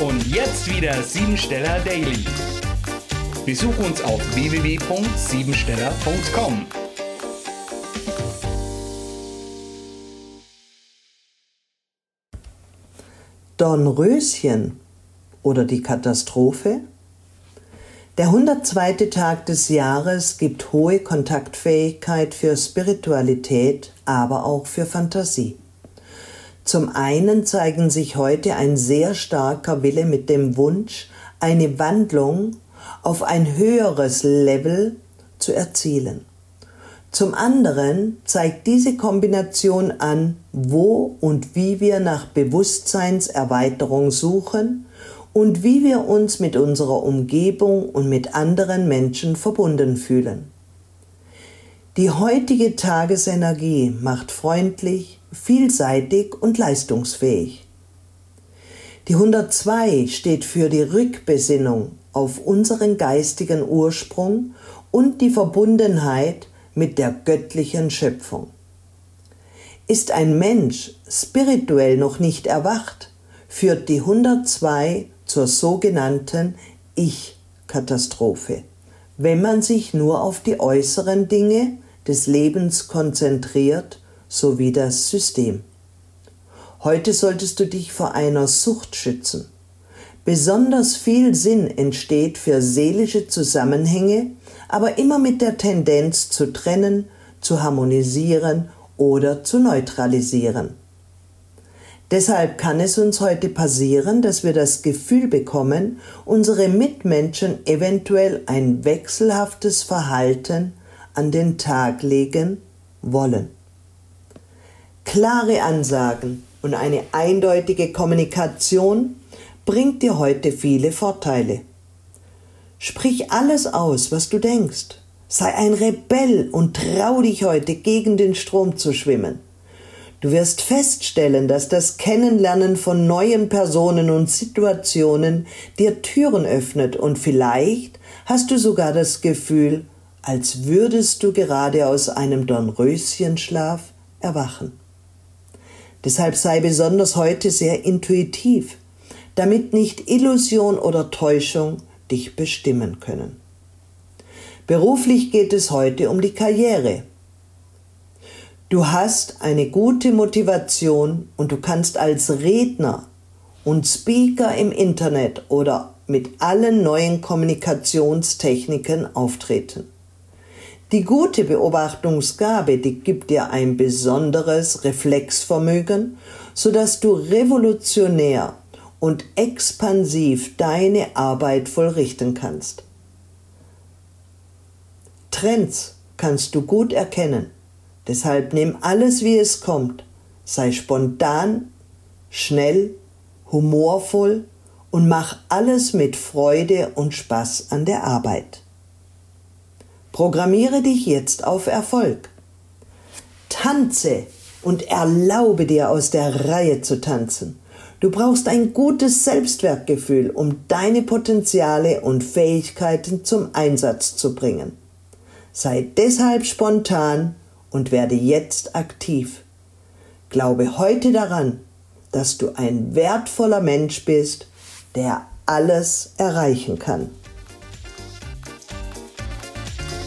Und jetzt wieder Siebensteller Daily. Besuch uns auf www.siebensteller.com. Dornröschen oder die Katastrophe? Der 102. Tag des Jahres gibt hohe Kontaktfähigkeit für Spiritualität, aber auch für Fantasie. Zum einen zeigen sich heute ein sehr starker Wille mit dem Wunsch, eine Wandlung auf ein höheres Level zu erzielen. Zum anderen zeigt diese Kombination an, wo und wie wir nach Bewusstseinserweiterung suchen und wie wir uns mit unserer Umgebung und mit anderen Menschen verbunden fühlen. Die heutige Tagesenergie macht freundlich, vielseitig und leistungsfähig. Die 102 steht für die Rückbesinnung auf unseren geistigen Ursprung und die Verbundenheit mit der göttlichen Schöpfung. Ist ein Mensch spirituell noch nicht erwacht, führt die 102 zur sogenannten Ich-Katastrophe, wenn man sich nur auf die äußeren Dinge des Lebens konzentriert sowie das System. Heute solltest du dich vor einer Sucht schützen. Besonders viel Sinn entsteht für seelische Zusammenhänge, aber immer mit der Tendenz zu trennen, zu harmonisieren oder zu neutralisieren. Deshalb kann es uns heute passieren, dass wir das Gefühl bekommen, unsere Mitmenschen eventuell ein wechselhaftes Verhalten an den Tag legen wollen. Klare Ansagen und eine eindeutige Kommunikation bringt dir heute viele Vorteile. Sprich alles aus, was du denkst. Sei ein Rebell und trau dich heute gegen den Strom zu schwimmen. Du wirst feststellen, dass das Kennenlernen von neuen Personen und Situationen dir Türen öffnet und vielleicht hast du sogar das Gefühl, als würdest du gerade aus einem Dornröschenschlaf erwachen. Deshalb sei besonders heute sehr intuitiv, damit nicht Illusion oder Täuschung dich bestimmen können. Beruflich geht es heute um die Karriere. Du hast eine gute Motivation und du kannst als Redner und Speaker im Internet oder mit allen neuen Kommunikationstechniken auftreten. Die gute Beobachtungsgabe, die gibt dir ein besonderes Reflexvermögen, sodass du revolutionär und expansiv deine Arbeit vollrichten kannst. Trends kannst du gut erkennen, deshalb nimm alles, wie es kommt, sei spontan, schnell, humorvoll und mach alles mit Freude und Spaß an der Arbeit. Programmiere dich jetzt auf Erfolg. Tanze und erlaube dir aus der Reihe zu tanzen. Du brauchst ein gutes Selbstwertgefühl, um deine Potenziale und Fähigkeiten zum Einsatz zu bringen. Sei deshalb spontan und werde jetzt aktiv. Glaube heute daran, dass du ein wertvoller Mensch bist, der alles erreichen kann.